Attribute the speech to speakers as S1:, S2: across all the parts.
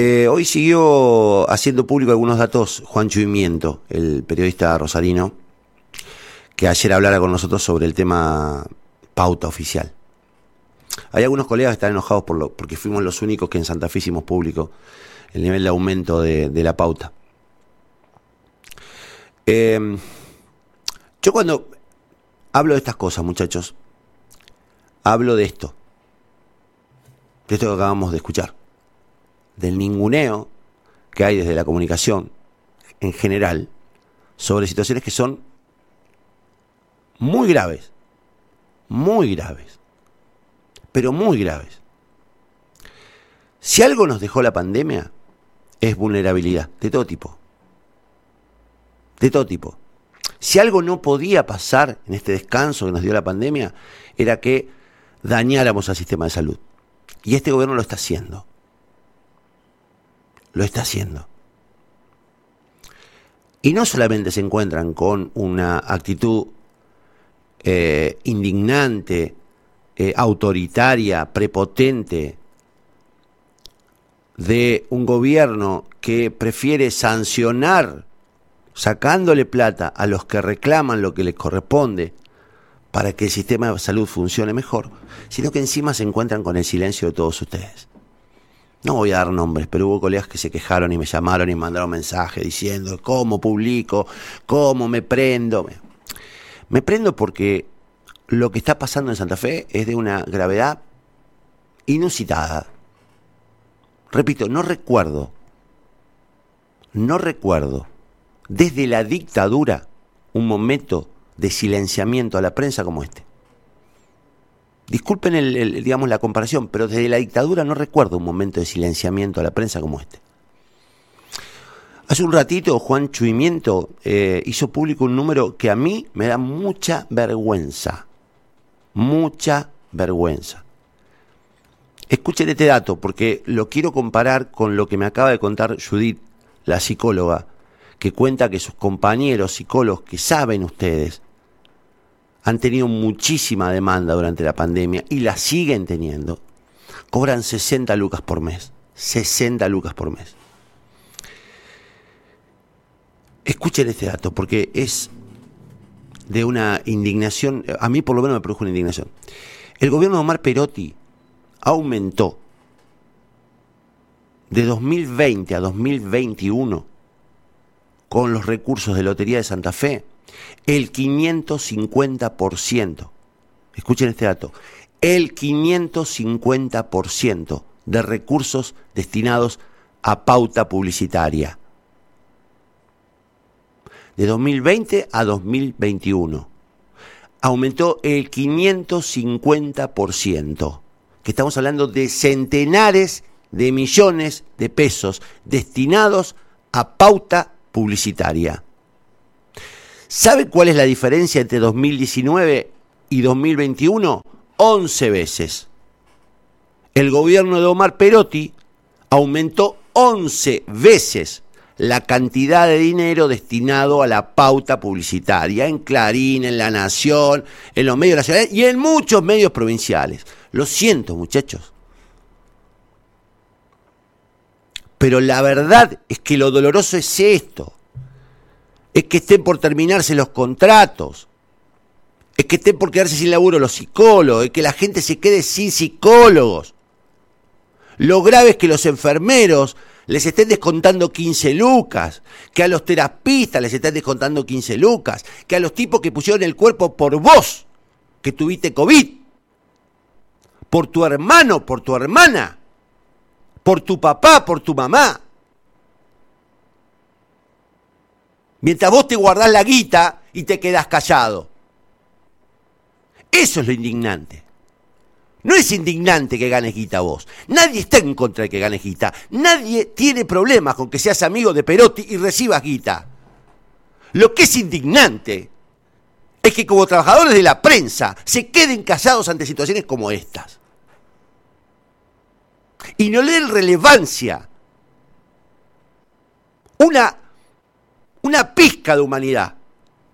S1: Eh, hoy siguió haciendo público algunos datos Juan Chuimiento, el periodista rosarino, que ayer hablara con nosotros sobre el tema pauta oficial. Hay algunos colegas que están enojados por lo, porque fuimos los únicos que en Santa Fe hicimos público el nivel de aumento de, la pauta. Em, yo cuando hablo de estas cosas, muchachos, hablo de esto, de esto que acabamos de escuchar del ninguneo que hay desde la comunicación en general sobre situaciones que son muy graves, muy graves, pero muy graves. Si algo nos dejó la pandemia, es vulnerabilidad, de todo tipo. De todo tipo. Si algo no podía pasar en este descanso que nos dio la pandemia, era que dañáramos al sistema de salud. Y este gobierno lo está haciendo lo está haciendo. Y no solamente se encuentran con una actitud eh, indignante, eh, autoritaria, prepotente, de un gobierno que prefiere sancionar sacándole plata a los que reclaman lo que les corresponde para que el sistema de salud funcione mejor, sino que encima se encuentran con el silencio de todos ustedes no voy a dar nombres, pero hubo colegas que se quejaron y me llamaron y mandaron mensajes diciendo cómo publico, cómo me prendo. Me prendo porque lo que está pasando en Santa Fe es de una gravedad inusitada. Repito, no recuerdo, no recuerdo desde la dictadura un momento de silenciamiento a la prensa como este. Disculpen el, digamos, la comparación, pero desde la dictadura no recuerdo un momento de silenciamiento a la prensa como este. Hace un ratito Juan Chuimiento eh, hizo público un número que a mí me da mucha vergüenza. Mucha vergüenza. Escuchen este dato porque lo quiero comparar con lo que me acaba de contar Judith, la psicóloga, que cuenta que sus compañeros psicólogos, que saben ustedes, han tenido muchísima demanda durante la pandemia y la siguen teniendo, cobran 60 lucas por mes. 60 lucas por mes. Escuchen este dato porque es de una indignación, a mí por lo menos me produjo una indignación. El gobierno de Omar Perotti aumentó de 2020 a 2021 con los recursos de Lotería de Santa Fe el 550%. Escuchen este dato. El 550% de recursos destinados a pauta publicitaria. De 2020 a 2021. Aumentó el 550%. Que estamos hablando de centenares de millones de pesos destinados a pauta publicitaria. ¿Sabe cuál es la diferencia entre 2019 y 2021? 11 veces. El gobierno de Omar Perotti aumentó 11 veces la cantidad de dinero destinado a la pauta publicitaria en Clarín, en La Nación, en los medios nacionales y en muchos medios provinciales. Lo siento, muchachos. Pero la verdad es que lo doloroso es esto es que estén por terminarse los contratos, es que estén por quedarse sin laburo los psicólogos, es que la gente se quede sin psicólogos. Lo grave es que los enfermeros les estén descontando 15 lucas, que a los terapistas les estén descontando 15 lucas, que a los tipos que pusieron el cuerpo por vos, que tuviste COVID, por tu hermano, por tu hermana, por tu papá, por tu mamá, Mientras vos te guardás la guita y te quedás callado. Eso es lo indignante. No es indignante que ganes guita vos. Nadie está en contra de que ganes guita. Nadie tiene problemas con que seas amigo de Perotti y recibas guita. Lo que es indignante es que como trabajadores de la prensa se queden callados ante situaciones como estas. Y no le den relevancia. Una una pizca de humanidad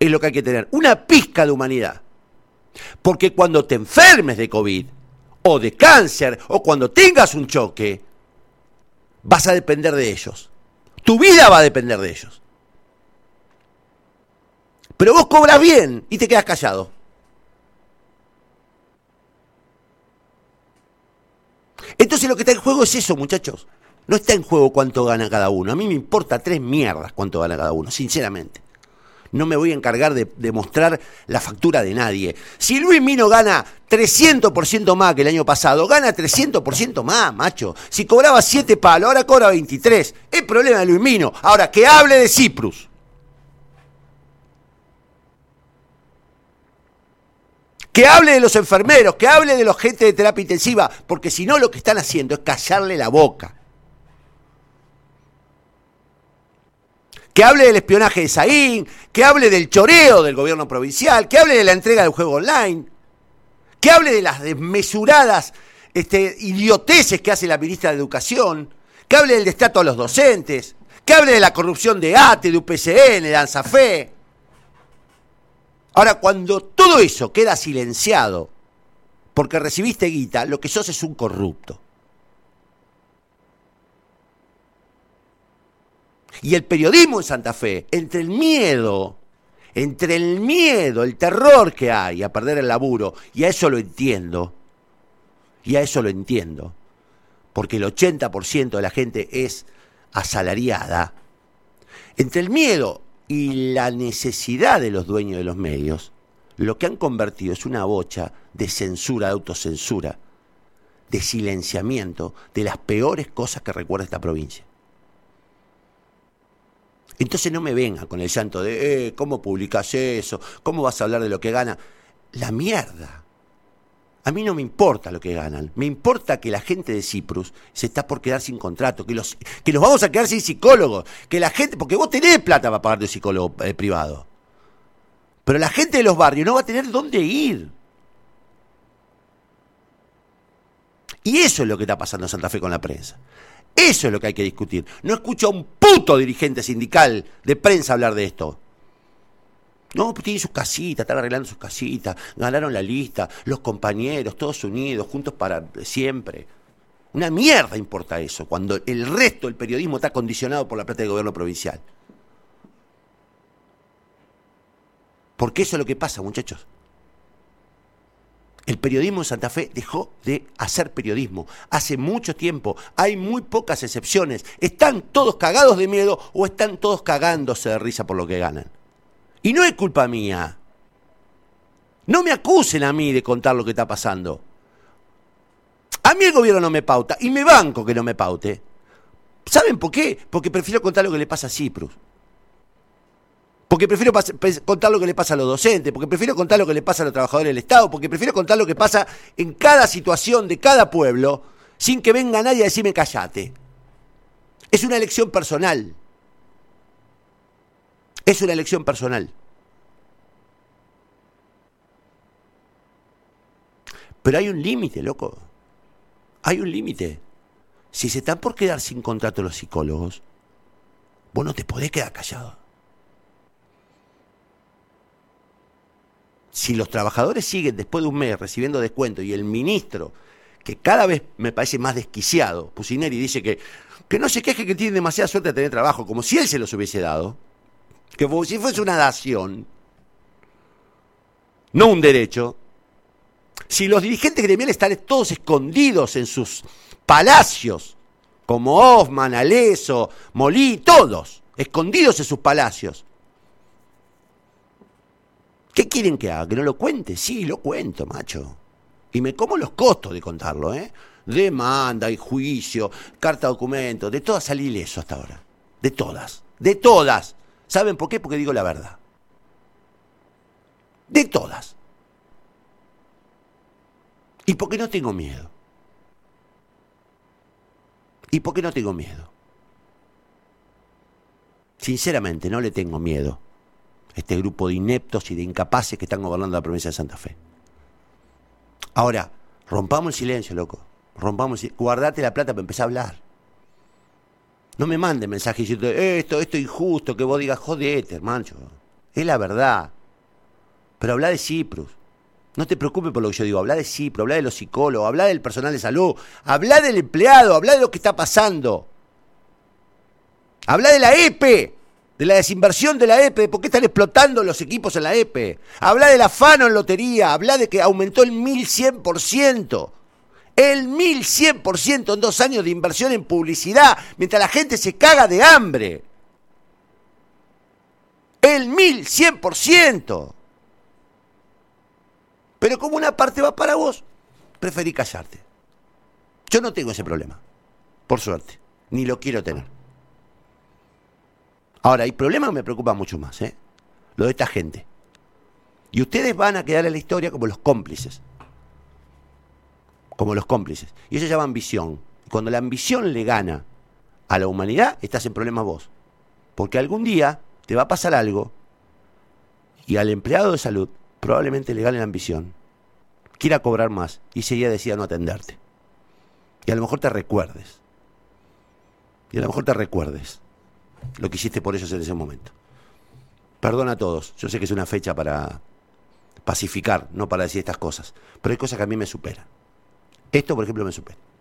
S1: es lo que hay que tener, una pizca de humanidad. Porque cuando te enfermes de COVID, o de cáncer, o cuando tengas un choque, vas a depender de ellos. Tu vida va a depender de ellos. Pero vos cobras bien y te quedas callado. Entonces lo que está en juego es eso, muchachos. No está en juego cuánto gana cada uno. A mí me importa tres mierdas cuánto gana cada uno, sinceramente. No me voy a encargar de, mostrar la factura de nadie. Si Luis Mino gana 300% más que el año pasado, gana 300% más, macho. Si cobraba 7 palos, ahora cobra 23. Es problema de Luis Mino. Ahora, que hable de Ciprus. Que hable de los enfermeros, que hable de los gente de terapia intensiva, porque si no lo que están haciendo es callarle la boca. Que hable del espionaje de Saín, que hable del choreo del gobierno provincial, que hable de la entrega del juego online, que hable de las desmesuradas este, idioteces que hace la ministra de Educación, que hable del destrato a los docentes, que hable de la corrupción de ATE, de UPCN, de ANSAFE. Ahora, cuando todo eso queda silenciado porque recibiste guita, lo que sos es un corrupto. Y el periodismo en Santa Fe, entre el miedo, entre el miedo, el terror que hay a perder el laburo, y a eso lo entiendo, y a eso lo entiendo, porque el 80% de la gente es asalariada, entre el miedo y la necesidad de los dueños de los medios, lo que han convertido es una bocha de censura, de autocensura, de silenciamiento de las peores cosas que recuerda esta provincia. Entonces no me venga con el llanto de, eh, ¿cómo publicas eso? ¿Cómo vas a hablar de lo que gana? La mierda. A mí no me importa lo que ganan. Me importa que la gente de Ciprus se está por quedar sin contrato, que los, que vamos a quedar sin psicólogos, que la gente, porque vos tenés plata para pagar de psicólogo eh, privado. Pero la gente de los barrios no va a tener dónde ir. Y eso es lo que está pasando en Santa Fe con la prensa. Eso es lo que hay que discutir. No escucho a un puto dirigente sindical de prensa hablar de esto. No, pues tienen sus casitas, están arreglando sus casitas, ganaron la lista, los compañeros, todos unidos, juntos para siempre. Una mierda importa eso, cuando el resto del periodismo está condicionado por la plata del gobierno provincial. Porque eso es lo que pasa, muchachos. El periodismo en Santa Fe dejó de hacer periodismo. Hace mucho tiempo. Hay muy pocas excepciones. ¿Están todos cagados de miedo o están todos cagándose de risa por lo que ganan? Y no es culpa mía. No me acusen a mí de contar lo que está pasando. A mí el gobierno no me pauta y me banco que no me paute. ¿Saben por qué? Porque prefiero contar lo que le pasa a Ciprus porque prefiero contar lo que le pasa a los docentes, porque prefiero contar lo que le pasa a los trabajadores del Estado, porque prefiero contar lo que pasa en cada situación de cada pueblo, sin que venga nadie a decirme callate. Es una elección personal. Es una elección personal. Pero hay un límite, loco. Hay un límite. Si se están por quedar sin contrato los psicólogos, vos no te podés quedar callado. Si los trabajadores siguen después de un mes recibiendo descuento y el ministro, que cada vez me parece más desquiciado, Pusineri dice que, que no se queje que tiene demasiada suerte de tener trabajo, como si él se los hubiese dado, que si fuese una dación, no un derecho. Si los dirigentes gremiales están todos escondidos en sus palacios, como Hoffman, Aleso, Molí, todos, escondidos en sus palacios, ¿Qué quieren que haga? ¿Que no lo cuente? Sí, lo cuento, macho. Y me como los costos de contarlo, ¿eh? Demanda y juicio, carta documento, de todas salí ileso hasta ahora. De todas. De todas. ¿Saben por qué? Porque digo la verdad. De todas. ¿Y por qué no tengo miedo? ¿Y por qué no tengo miedo? Sinceramente, no le tengo miedo este grupo de ineptos y de incapaces que están gobernando la provincia de Santa Fe. Ahora, rompamos el silencio, loco. Rompamos el Guardate la plata para empezar a hablar. No me mande mensajes diciendo esto, esto es injusto, que vos digas, jodete, hermano. Es la verdad. Pero habla de Ciprus. No te preocupes por lo que yo digo, habla de Ciprus, habla de los psicólogos, habla del personal de salud, habla del empleado, habla de lo que está pasando. Habla de la EPE, de la desinversión de la EPE, por qué están explotando los equipos en la EPE. Habla del afano en lotería, habla de que aumentó el 1100%. El 1100% en dos años de inversión en publicidad, mientras la gente se caga de hambre. El 1100%. Pero como una parte va para vos, preferí callarte. Yo no tengo ese problema, por suerte, ni lo quiero tener. Ahora, hay problemas que me preocupan mucho más, ¿eh? Lo de esta gente. Y ustedes van a quedar en la historia como los cómplices. Como los cómplices. Y eso se llama ambición. Cuando la ambición le gana a la humanidad, estás en problemas vos. Porque algún día te va a pasar algo y al empleado de salud probablemente le gane la ambición, quiera cobrar más y ese día decida no atenderte. Y a lo mejor te recuerdes. Y a lo mejor te recuerdes lo que hiciste por ellos en ese momento. Perdona a todos, yo sé que es una fecha para pacificar, no para decir estas cosas, pero hay cosas que a mí me superan. Esto, por ejemplo, me supera.